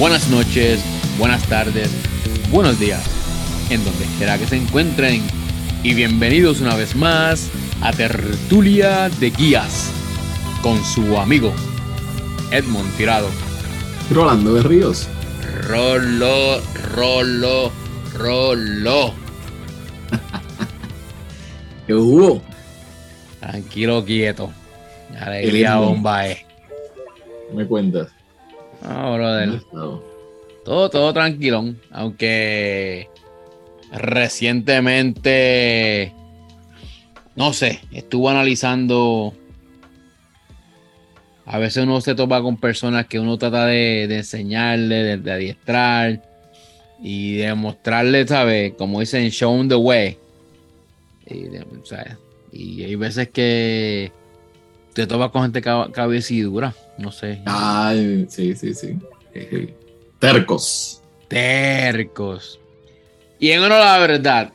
buenas noches, buenas tardes, buenos días, en donde quiera que se encuentren. Y bienvenidos una vez más a Tertulia de Guías con su amigo Edmond Tirado. Rolando de Ríos. Rolo, rolo, rolo. ¿Qué hubo? Tranquilo, quieto. Alegría bomba eh. Me cuentas. Ah, brother. Todo, todo tranquilo. Aunque recientemente, no sé, estuvo analizando. A veces uno se topa con personas que uno trata de, enseñarle, de, adiestrar y de mostrarle, ¿sabes? Como dicen, show the way. Y, y hay veces que te topas con gente cabecidura, no sé. Ay, sí, sí, sí. Tercos. Tercos. Y en uno la verdad,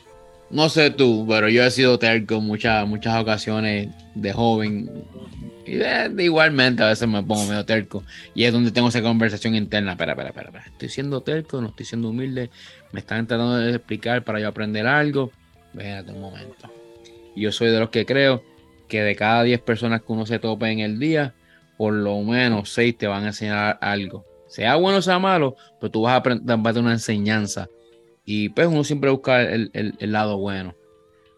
no sé tú, pero yo he sido terco muchas, muchas ocasiones de joven. Y igualmente a veces me pongo medio terco. Y es donde tengo esa conversación interna. Espera, espera, espera, espera. Estoy siendo terco, no estoy siendo humilde. Me están tratando de explicar para yo aprender algo. Espérate un momento. Yo soy de los que creo que de cada 10 personas que uno se tope en el día, por lo menos 6 te van a enseñar algo. Sea bueno o sea malo, pero tú vas a aprender una enseñanza. Y pues uno siempre busca el, lado bueno.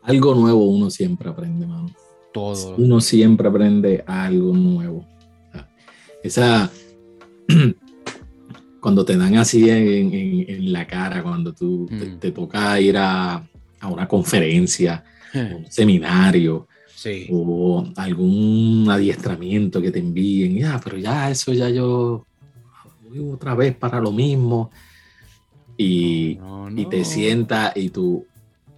Algo nuevo uno siempre aprende, mano. Todo. Uno siempre aprende algo nuevo. Esa. cuando te dan así en, la cara, cuando tú te, mm. toca ir a, a una conferencia, un seminario, o algún adiestramiento que te envíen, ya, pero ya eso ya yo voy otra vez para lo mismo. Y, te sienta y tú,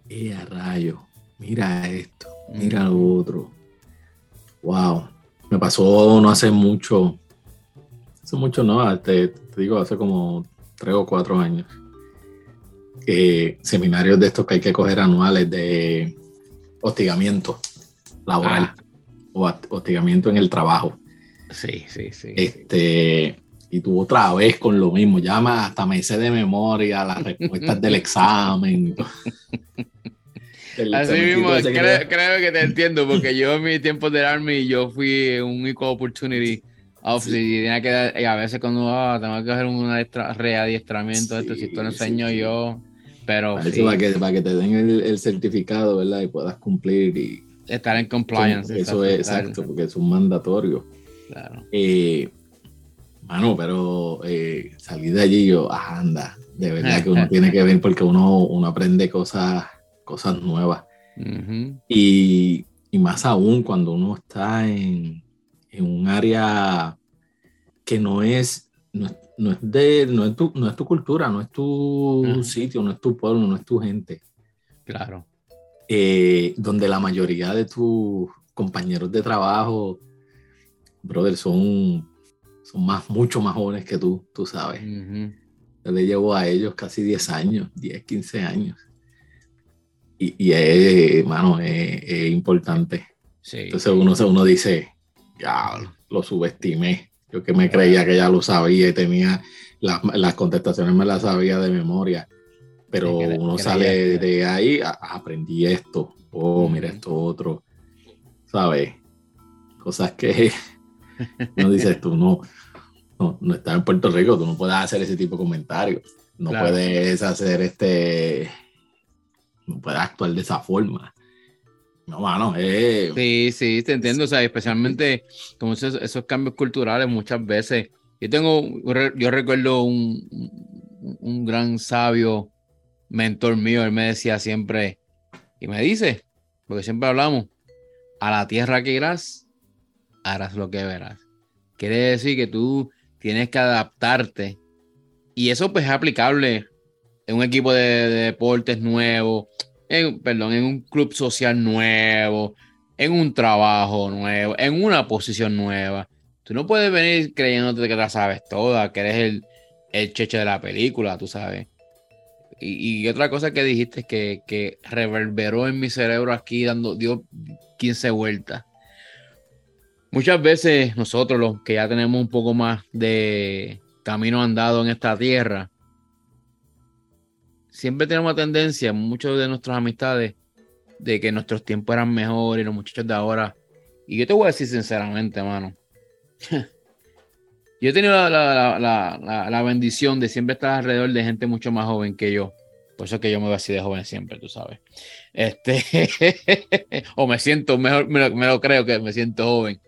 eh, a rayo, mira esto, mira lo otro. Wow, me pasó no hace mucho, hace mucho no, te, te digo, hace como tres o cuatro años. seminarios de estos que hay que coger anuales de hostigamiento laboral ah. o hostigamiento en el trabajo. Sí, sí, sí. Este, y tú otra vez con lo mismo, llama hasta me hice de memoria las respuestas del examen. Así mismo, creo, que te entiendo, porque yo en mi tiempo de Army, yo fui un Equal Opportunity Officer y, tenía que a veces cuando oh, tengo que hacer un readiestramiento, esto, si tú lo enseño yo, pero... Para, que, para que te den el, el certificado, ¿verdad? Y puedas cumplir y estar en compliance. Eso, es exacto, porque es un mandatorio. Claro. Eh, mano, pero eh, salir de allí yo, ah, anda, de verdad que uno tiene que ver porque uno, uno aprende cosas, cosas nuevas. y, más aún cuando uno está en, un área que no es, no, es, de, no es, tu, no es tu cultura, no es tu sitio, no es tu pueblo, no es tu gente. Claro. Eh, donde la mayoría de tus compañeros de trabajo, brother, son, son más, mucho más jóvenes que tú, tú sabes. Yo le llevo a ellos casi 10 años, 10, 15 años. Y, y es, mano, es, importante. Entonces uno, uno dice, ya, lo subestimé. Yo que me creía que ya lo sabía y tenía las, las contestaciones, me las sabía de memoria pero uno sale de ahí, aprendí esto, oh, mira esto otro, ¿sabes? Cosas que no dices tú, no, no, no estás en Puerto Rico, tú no puedes hacer ese tipo de comentarios, no puedes hacer este, no puedes actuar de esa forma. No, mano, eh. Sí, sí, te entiendo, o sea, especialmente como esos, esos cambios culturales muchas veces. Yo tengo, yo recuerdo un, un gran sabio mentor mío, él me decía siempre, y me dice, porque siempre hablamos, a la tierra que irás, harás lo que verás. Quiere decir que tú tienes que adaptarte. Y eso pues es aplicable en un equipo de, deportes nuevo, en, perdón, en un club social nuevo, en un trabajo nuevo, en una posición nueva. Tú no puedes venir creyéndote que la sabes toda, que eres el, el cheche de la película, tú sabes. Y, otra cosa que dijiste que, que reverberó en mi cerebro aquí, dando, dio 15 vueltas. Muchas veces nosotros, los que ya tenemos un poco más de, camino andado en esta tierra, siempre tenemos tendencia, muchos de nuestras amistades, de que nuestros tiempos eran mejores, los muchachos de ahora. Y yo te voy a decir sinceramente, hermano. yo he tenido la, bendición de siempre estar alrededor de gente mucho más joven que yo. Por eso es que yo me voy así de joven siempre, tú sabes. Este, o me siento, mejor me lo, creo que me siento joven.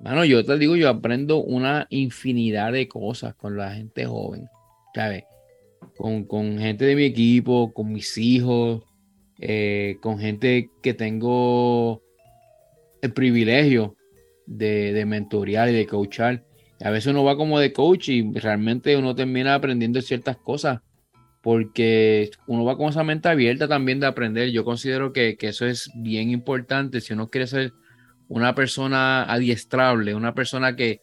Mano, yo te digo, yo aprendo una infinidad de cosas con la gente joven, ¿sabes? Con, con gente de mi equipo, con mis hijos, eh, con gente que tengo el privilegio de, de mentorear y de coachar. A veces uno va como de coach y realmente uno termina aprendiendo ciertas cosas porque uno va con esa mente abierta también de aprender. Yo considero que, eso es bien importante si uno quiere ser una persona adiestrable, una persona que,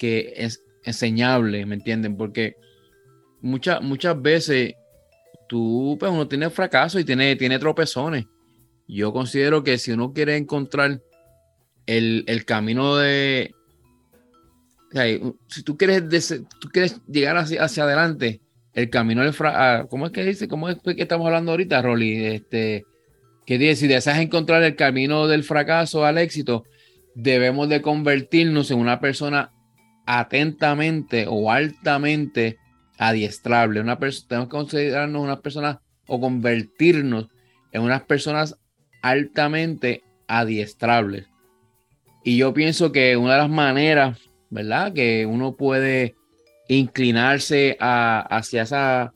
es enseñable, ¿me entienden? Porque muchas, muchas veces tú, pues uno tiene fracaso y tiene, tiene tropezones. Yo considero que si uno quiere encontrar el, camino de... si tú quieres, tú quieres llegar hacia, adelante, el camino del fracaso, ¿cómo es que dice? ¿Cómo es que estamos hablando ahorita, Rolly? Este, que dice, si deseas encontrar el camino del fracaso al éxito, debemos de convertirnos en una persona atentamente o altamente adiestrable. Una tenemos que considerarnos unas personas o convertirnos en unas personas altamente adiestrables. Y yo pienso que una de las maneras, ¿verdad? Que uno puede inclinarse hacia esa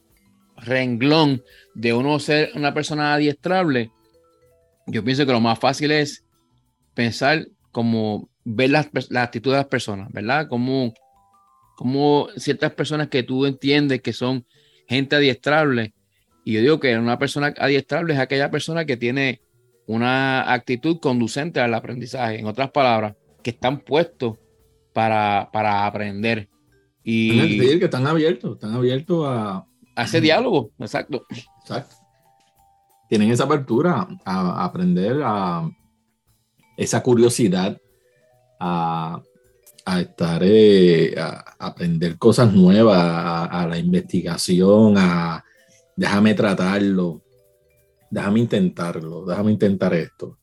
renglón de uno ser una persona adiestrable, yo pienso que lo más fácil es pensar como ver las, la actitud de las personas, ¿verdad? Como ciertas personas que tú entiendes que son gente adiestrable. Y yo digo que una persona adiestrable es aquella persona que tiene una actitud conducente al aprendizaje. En otras palabras, que están puestos para, para aprender. Y que están abiertos, están abiertos a, a ese diálogo, exacto. Exacto. Tienen esa apertura a, aprender, a esa curiosidad, a, estar, eh, a, aprender cosas nuevas, a, la investigación, a déjame tratarlo, déjame intentarlo, déjame intentar esto.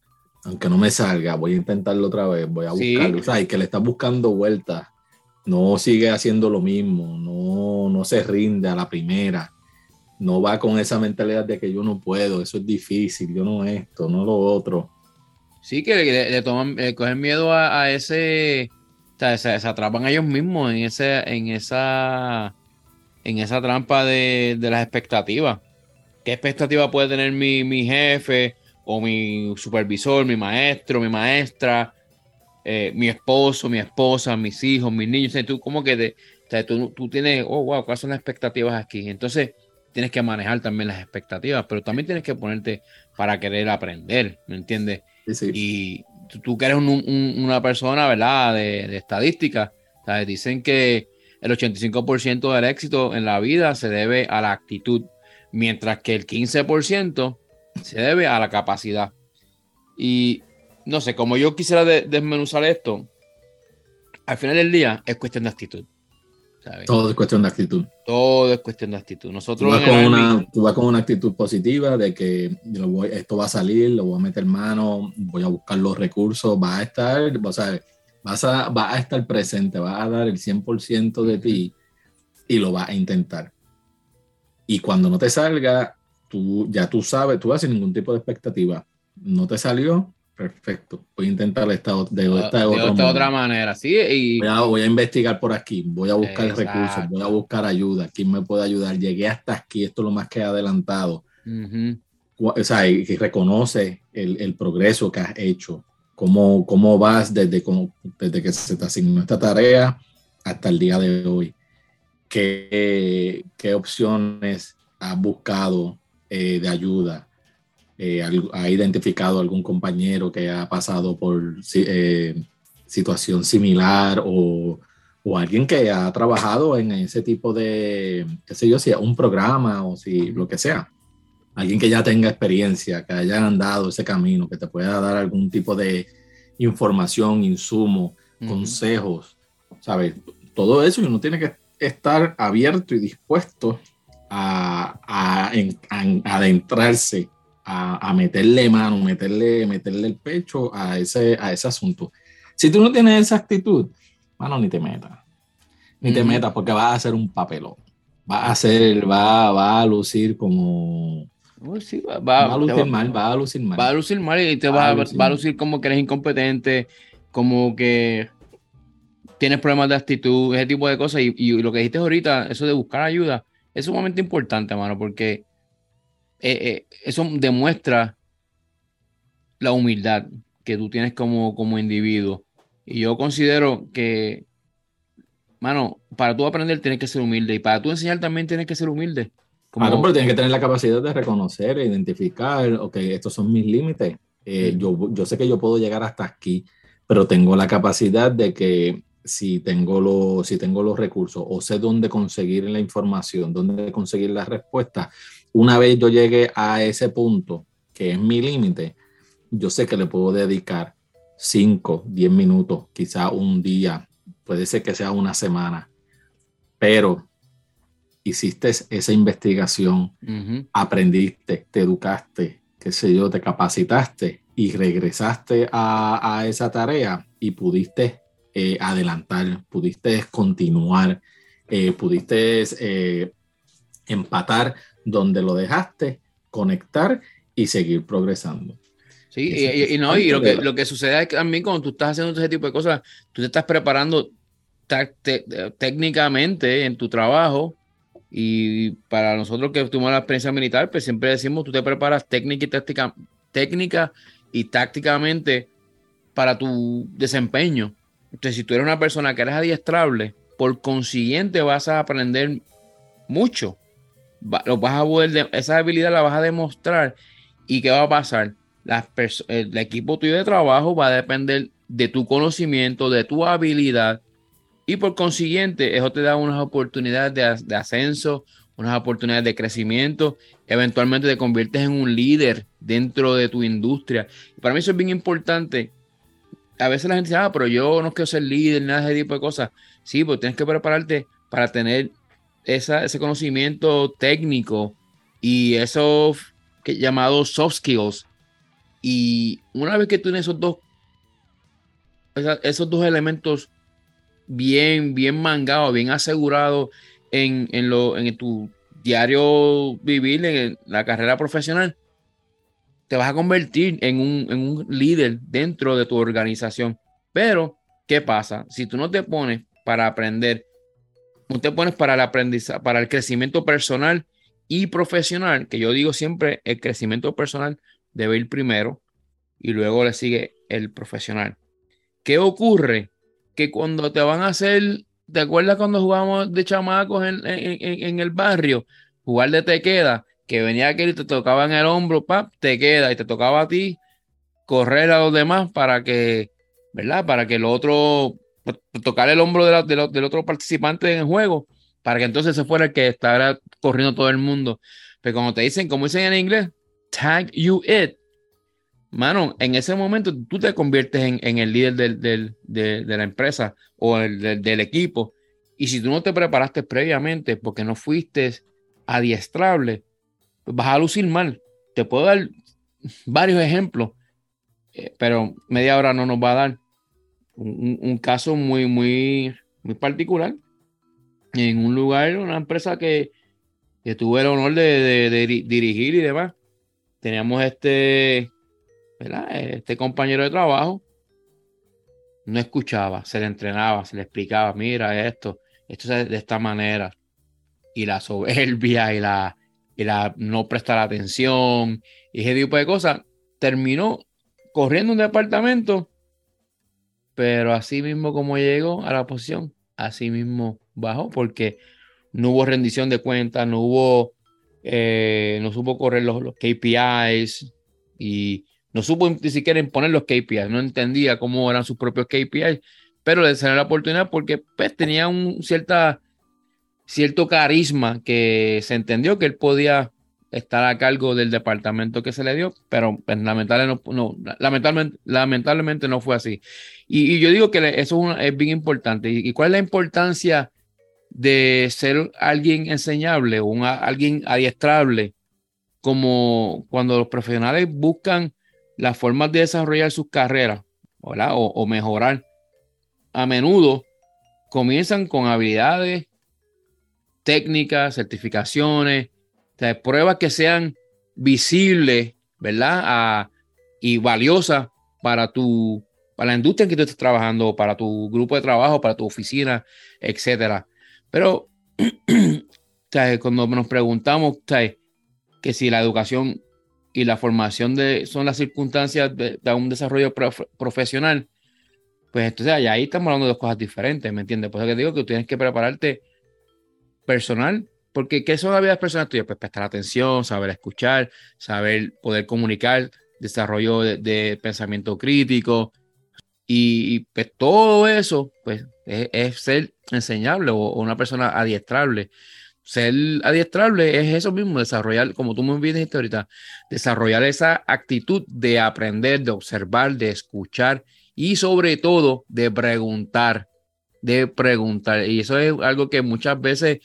Aunque no me salga, voy a intentarlo otra vez, voy a buscarlo. O sea, y que le estás buscando vueltas no sigue haciendo lo mismo, no, no se rinde a la primera, no va con esa mentalidad de que yo no puedo, eso es difícil, yo no esto, no lo otro. Sí, que le, toman, cogen miedo a, ese, o sea, se, atrapan ellos mismos en, ese, en, esa, en esa trampa de, de las expectativas. ¿Qué expectativa puede tener mi, mi jefe o mi supervisor, mi maestro, mi maestra? Eh, mi esposo, mi esposa, mis hijos, mis niños, tú como que tú, tú, tienes, oh, wow, ¿cuáles son las expectativas aquí? Entonces tienes que manejar también las expectativas, pero también tienes que ponerte para querer aprender, ¿me entiendes? Y tú, que eres una persona, ¿verdad? De, de estadística, ¿sabes? dicen que el 85% del éxito en la vida se debe a la actitud, mientras que el 15% se debe a la capacidad. Y no sé, como yo quisiera desmenuzar esto, al final del día es cuestión de actitud. Todo es cuestión de actitud. Todo es cuestión de actitud. Nosotros tú vas, con una, vas con una actitud positiva de que esto va a salir, lo voy a meter mano, voy a buscar los recursos, va a estar, o sea, vas a, va a estar presente, va a dar el 100% de ti y lo vas a intentar. Y cuando no te salga, tú ya tú sabes, tú vas sin ningún tipo de expectativa. No te salió, Perfecto. Voy a intentar esta, de, esta, otra manera, sí. Y... Voy, a, investigar por aquí, voy a buscar recursos, voy a buscar ayuda. ¿Quién me puede ayudar? Llegué hasta aquí, esto es lo más que he adelantado. O sea, y, reconoce el, el, progreso que has hecho. Cómo, cómo vas desde, desde que se te asignó esta tarea hasta el día de hoy. ¿Qué, qué opciones has buscado eh, de ayuda? Eh, ha identificado algún compañero que ha pasado por eh, situación similar o, o, alguien que ha trabajado en ese tipo de, qué sé yo, si un programa o si lo que sea. Alguien que ya tenga experiencia, que haya andado ese camino, que te pueda dar algún tipo de información, insumo, consejos, ¿sabes? Todo eso y uno tiene que estar abierto y dispuesto a, a, adentrarse, a, a, meterle mano, meterle, meterle el pecho a ese, a ese asunto. Si tú no tienes esa actitud, mano, ni te metas. Ni te metas porque vas a hacer un papelón. Va a hacer, va, va a lucir como. va, a lucir mal, va a lucir mal. Va a lucir mal y te va, va a lucir como que eres incompetente, como que tienes problemas de actitud, ese tipo de cosas. Y, lo que dijiste ahorita, eso de buscar ayuda, es sumamente importante, mano, porque eh, eh, eso demuestra la humildad que tú tienes como, como individuo. Y yo considero que, mano, para tú aprender tienes que ser humilde y para tú enseñar también tienes que ser humilde. Como... pero tienes que tener la capacidad de reconocer, e identificar, ok, estos son mis límites. Eh, yo, yo sé que yo puedo llegar hasta aquí, pero tengo la capacidad de que si tengo, los, si tengo los recursos o sé dónde conseguir la información, dónde conseguir la respuesta, una vez yo llegue a ese punto, que es mi límite, yo sé que le puedo dedicar 5, 10 minutos, quizá un día, puede ser que sea una semana, pero hiciste esa investigación, aprendiste, te educaste, qué sé yo, te capacitaste y regresaste a, a esa tarea y pudiste eh, adelantar, pudiste continuar, eh, pudiste eh, empatar donde lo dejaste, conectar y seguir progresando. Sí, y, no, y lo que, lo que sucede es que mí cuando tú estás haciendo ese tipo de cosas, tú te estás preparando técnicamente en tu trabajo y para nosotros que tuvimos la experiencia militar, pues siempre decimos, tú te preparas técnica y táctica, técnica y tácticamente para tu desempeño. Entonces, si tú eres una persona que eres adiestrable, por consiguiente vas a aprender mucho. lo vas a esa habilidad la vas a demostrar. ¿Y qué va a pasar? el equipo tuyo de trabajo va a depender de tu conocimiento, de tu habilidad. Y por consiguiente, eso te da unas oportunidades de, de ascenso, unas oportunidades de crecimiento. Eventualmente te conviertes en un líder dentro de tu industria. Para mí eso es bien importante a veces la gente dice, ah, pero yo no quiero ser líder, nada de ese tipo de cosas. Sí, pues tienes que prepararte para tener ese conocimiento técnico y esos llamados soft skills. Y una vez que tienes esos dos, esos dos elementos bien, bien mangados, bien asegurados en, en, lo, en tu diario vivir, en la carrera profesional, te vas a convertir en un, líder dentro de tu organización. Pero, ¿qué pasa? Si tú no te pones para aprender, no te pones para el aprendizaje, para el crecimiento personal y profesional, que yo digo siempre, el crecimiento personal debe ir primero y luego le sigue el profesional. ¿Qué ocurre? Que cuando te van a hacer, ¿te acuerdas cuando jugamos de chamacos en, en el barrio? Jugar de te queda que venía aquel y te tocaba en el hombro, pap, te queda y te tocaba a ti correr a los demás para que, ¿verdad? Para que el otro, pues, tocar el hombro del otro participante en el juego, para que entonces se fuera el que estaba corriendo todo el mundo. Pero como te dicen, como dicen en inglés, tag you it. Mano, en ese momento tú te conviertes en, el líder del, de, la empresa o el, del equipo. Y si tú no te preparaste previamente porque no fuiste adiestrable, vas a lucir mal. Te puedo dar varios ejemplos, eh, pero media hora no nos va a dar. Un, caso muy, muy, muy particular. En un lugar, una empresa que, tuve el honor de, dirigir y demás. Teníamos este, este compañero de trabajo. No escuchaba, se le entrenaba, se le explicaba, mira esto, esto es de esta manera. Y la soberbia y la, y la no prestar atención y ese tipo de cosas, terminó corriendo un departamento, pero así mismo como llegó a la posición, así mismo bajó, porque no hubo rendición de cuentas, no hubo, eh, no supo correr los, KPIs y no supo ni siquiera imponer los KPIs, no entendía cómo eran sus propios KPIs, pero le salió la oportunidad porque pues, tenía un cierta cierto carisma que se entendió que él podía estar a cargo del departamento que se le dio, pero pues, lamentablemente, no, lamentablemente, no fue así. Y, yo digo que eso es, bien importante. ¿Y, cuál es la importancia de ser alguien enseñable o alguien adiestrable, como cuando los profesionales buscan las formas de desarrollar sus carreras O, mejorar, a menudo comienzan con habilidades, técnicas, certificaciones, pruebas que sean visibles, ¿verdad? y valiosas para tu, para la industria en que tú estás trabajando, para tu grupo de trabajo, para tu oficina, etcétera. Pero cuando nos preguntamos que si la educación y la formación de, son las circunstancias de, un desarrollo profesional, pues entonces ahí estamos hablando de dos cosas diferentes, ¿me entiendes? Por eso que digo que tú tienes que prepararte personal, porque ¿qué son habilidades personales tuyas? Pues prestar atención, saber escuchar, saber poder comunicar, desarrollo de pensamiento crítico, y, pues todo eso, pues es, ser enseñable o, una persona adiestrable. Ser adiestrable es eso mismo, desarrollar, como tú me dijiste ahorita, desarrollar esa actitud de aprender, de observar, de escuchar y sobre todo de preguntar, de preguntar. Y eso es algo que muchas veces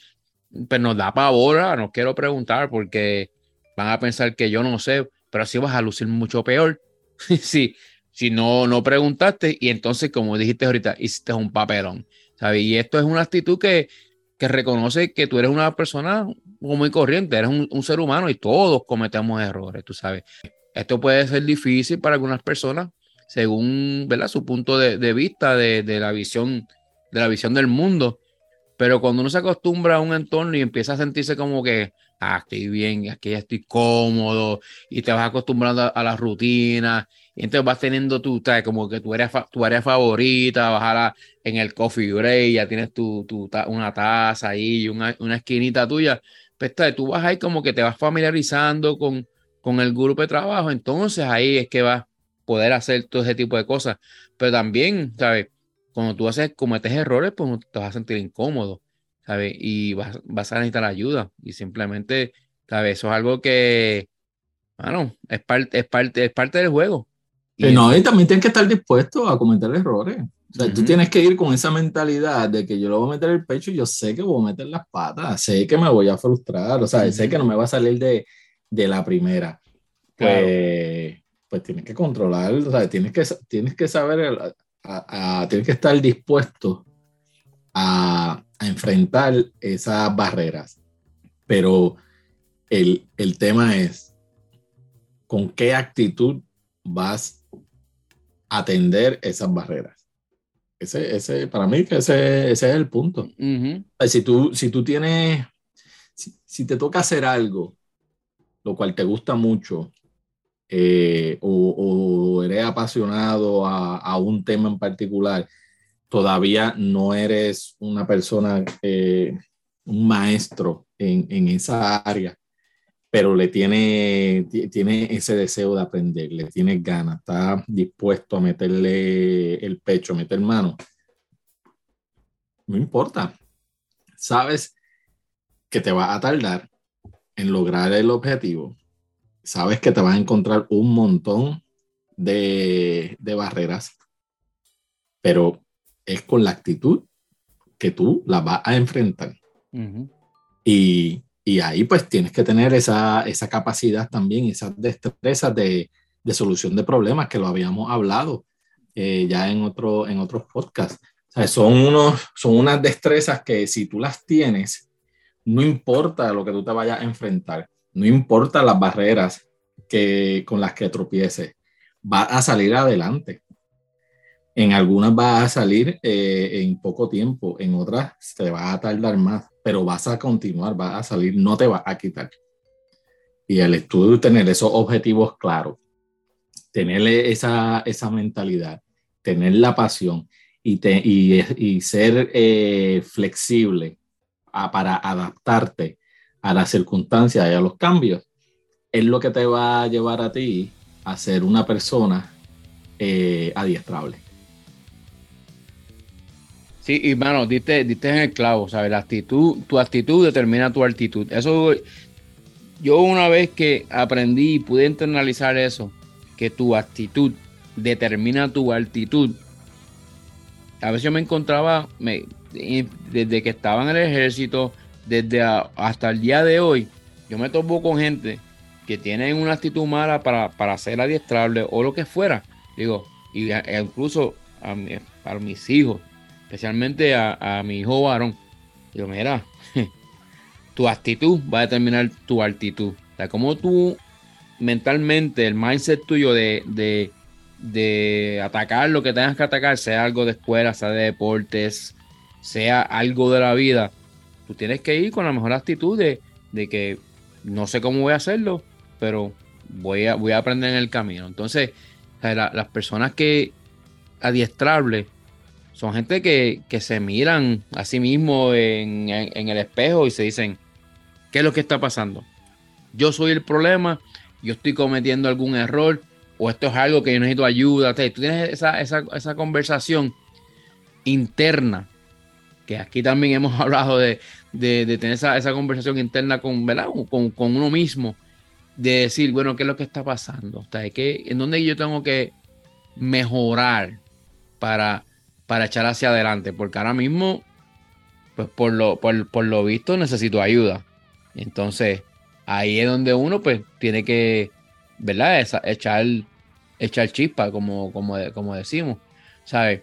pues, nos da pavor, ah, no quiero preguntar porque van a pensar que yo no sé, pero así vas a lucir mucho peor. sí, si no, no preguntaste y entonces, como dijiste ahorita, hiciste un papelón, ¿sabes? Y esto es una actitud que, que reconoce que tú eres una persona muy corriente, eres un, ser humano y todos cometemos errores, tú sabes. Esto puede ser difícil para algunas personas según ¿verdad? su punto de, vista de, la visión, de la visión del mundo. Pero cuando uno se acostumbra a un entorno y empieza a sentirse como que, ah, estoy bien, aquí ya estoy cómodo, y te vas acostumbrando a, a la rutina, y entonces vas teniendo tu, como que tu área, tu área favorita, vas en el coffee break, ya tienes tu, tu una taza ahí, una, una esquinita tuya. Pues tú vas ahí como que te vas familiarizando con, con el grupo de trabajo, entonces ahí es que vas a poder hacer todo ese tipo de cosas. Pero también, ¿sabes? Cuando tú haces, cometes errores, pues te vas a sentir incómodo, ¿sabes? Y vas, vas a necesitar ayuda. Y simplemente, ¿sabes? Eso es algo que, bueno, es parte, es parte, es parte del juego. Y no, y también tienes que estar dispuesto a cometer errores. O sea, tú tienes que ir con esa mentalidad de que yo lo voy a meter el pecho y yo sé que voy a meter las patas, sé que me voy a frustrar, o sea, sé que no me va a salir de, de la primera. Pues, pues tienes que controlar, o sea, tienes que, tienes que saber, a, tienes que estar dispuesto a, a, enfrentar esas barreras. Pero el, el tema es, ¿con qué actitud vas atender esas barreras. Ese, ese, para mí, que ese, ese es el punto. si, tú, si tú tienes, si, te toca hacer algo, lo cual te gusta mucho, eh, o, eres apasionado a, un tema en particular, todavía no eres una persona, eh, un maestro en, en, esa área, pero le tiene, tiene ese deseo de aprender, le tiene ganas, está dispuesto a meterle el pecho, a meter mano. No importa. Sabes que te va a tardar en lograr el objetivo. Sabes que te vas a encontrar un montón de, barreras, pero es con la actitud que tú la vas a enfrentar. Y y ahí pues tienes que tener esa, esa capacidad también, esas destrezas de, de, solución de problemas que lo habíamos hablado eh, ya en, otro, en otros podcasts. O sea, son, unos, son unas destrezas que si tú las tienes, no importa lo que tú te vayas a enfrentar, no importa las barreras que, con las que tropieces, va a salir adelante. En algunas va a salir eh, en poco tiempo, en otras te va a tardar más pero vas a continuar, vas a salir, no te va a quitar. Y el estudio, tener esos objetivos claros, tener esa, esa mentalidad, tener la pasión y, te, y, ser eh, flexible para adaptarte a las circunstancias y a los cambios, es lo que te va a llevar a ti a ser una persona eh, adiestrable. Sí, y mano, diste, diste en el clavo, ¿sabes? La actitud, tu actitud determina tu actitud. Eso, yo una vez que aprendí y pude internalizar eso, que tu actitud determina tu actitud, a veces yo me encontraba, desde que estaba en el ejército, desde hasta el día de hoy, yo me topo con gente que tienen una actitud mala para, para ser adiestrable o lo que fuera. Digo, y e incluso a, para mis hijos, especialmente a, mi hijo varón. Digo, mira, tu actitud va a determinar tu actitud. O como tú mentalmente, el mindset tuyo de, de, de atacar lo que tengas que atacar, sea algo de escuela, sea de deportes, sea algo de la vida, tú tienes que ir con la mejor actitud de, que no sé cómo voy a hacerlo, pero voy a, voy a aprender en el camino. Entonces, las personas que adiestrables son gente que, se miran a sí mismos en, el espejo y se dicen, ¿qué es lo que está pasando? Yo soy el problema, yo estoy cometiendo algún error, o esto es algo que yo necesito ayuda. Tú tienes esa, conversación interna, que aquí también hemos hablado de, tener esa, conversación interna con, Con, uno mismo, de decir, bueno, ¿qué es lo que está pasando? ¿En dónde yo tengo que mejorar para, para echar hacia adelante? Porque ahora mismo, pues por lo, por, lo visto, necesito ayuda. Entonces, ahí es donde uno pues tiene que, ¿verdad? echar echar chispa, como, como, como decimos, ¿sabes?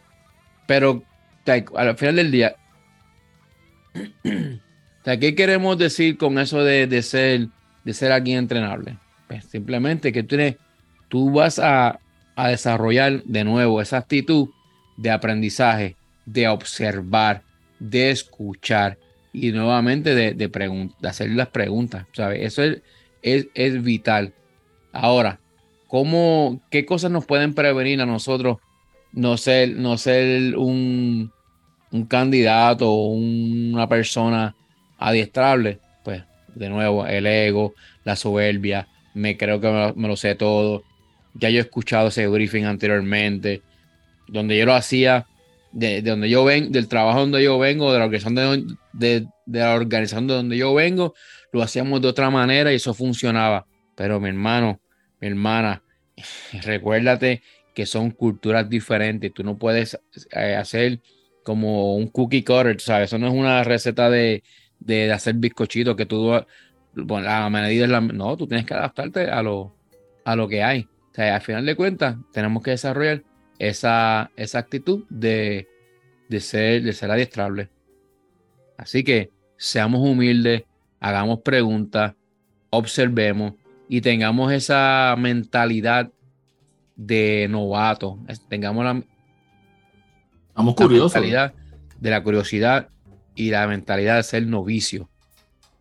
Pero al final del día, ¿qué queremos decir con eso de, ser, de ser alguien entrenable? Pues simplemente que tú, tú vas a, desarrollar de nuevo esa actitud de aprendizaje, de observar, de escuchar y nuevamente de, de, hacer las preguntas, ¿sabes? Eso es, es, es vital. Ahora, ¿Cómo, ¿Qué cosas nos pueden prevenir a nosotros no ser, no ser un, candidato o una persona adiestrable? Pues, de nuevo, el ego, la soberbia, me creo que me lo, sé todo. Ya yo he escuchado ese briefing anteriormente, donde yo lo hacía, de, donde yo vengo, del trabajo donde yo vengo, de la organización de, la organización de donde yo vengo, lo hacíamos de otra manera y eso funcionaba. Pero mi hermano, mi hermana, recuérdate que son culturas diferentes. Tú no puedes eh, hacer como un cookie cutter, ¿sabes? Eso no es una receta de, hacer bizcochito que tú, bueno, la medida es la... No, tú tienes que adaptarte a lo, a lo que hay. O sea, al final de cuentas, tenemos que desarrollar esa, esa actitud de, de, ser, de ser adiestrable. Así que seamos humildes, hagamos preguntas, observemos y tengamos esa mentalidad de novato, tengamos la, mentalidad de la curiosidad y la mentalidad de ser novicio.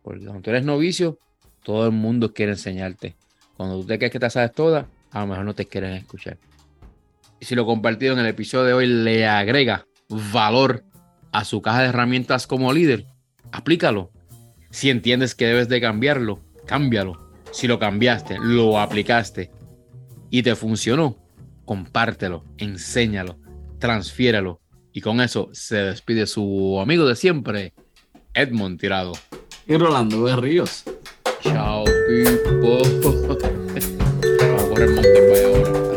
Porque cuando tú eres novicio, todo el mundo quiere enseñarte. Cuando tú te crees que te sabes todas, a lo mejor no te quieren escuchar. Y si lo compartido en el episodio de hoy le agrega valor a su caja de herramientas como líder, aplícalo. Si entiendes que debes de cambiarlo, cámbialo si lo cambiaste, lo aplicaste y te funcionó, compártelo, enséñalo, transfiéralo. Y con eso se despide su amigo de siempre, Edmond Tirado. Y Rolando Berríos. Chao, people. Vamos a correr ahora.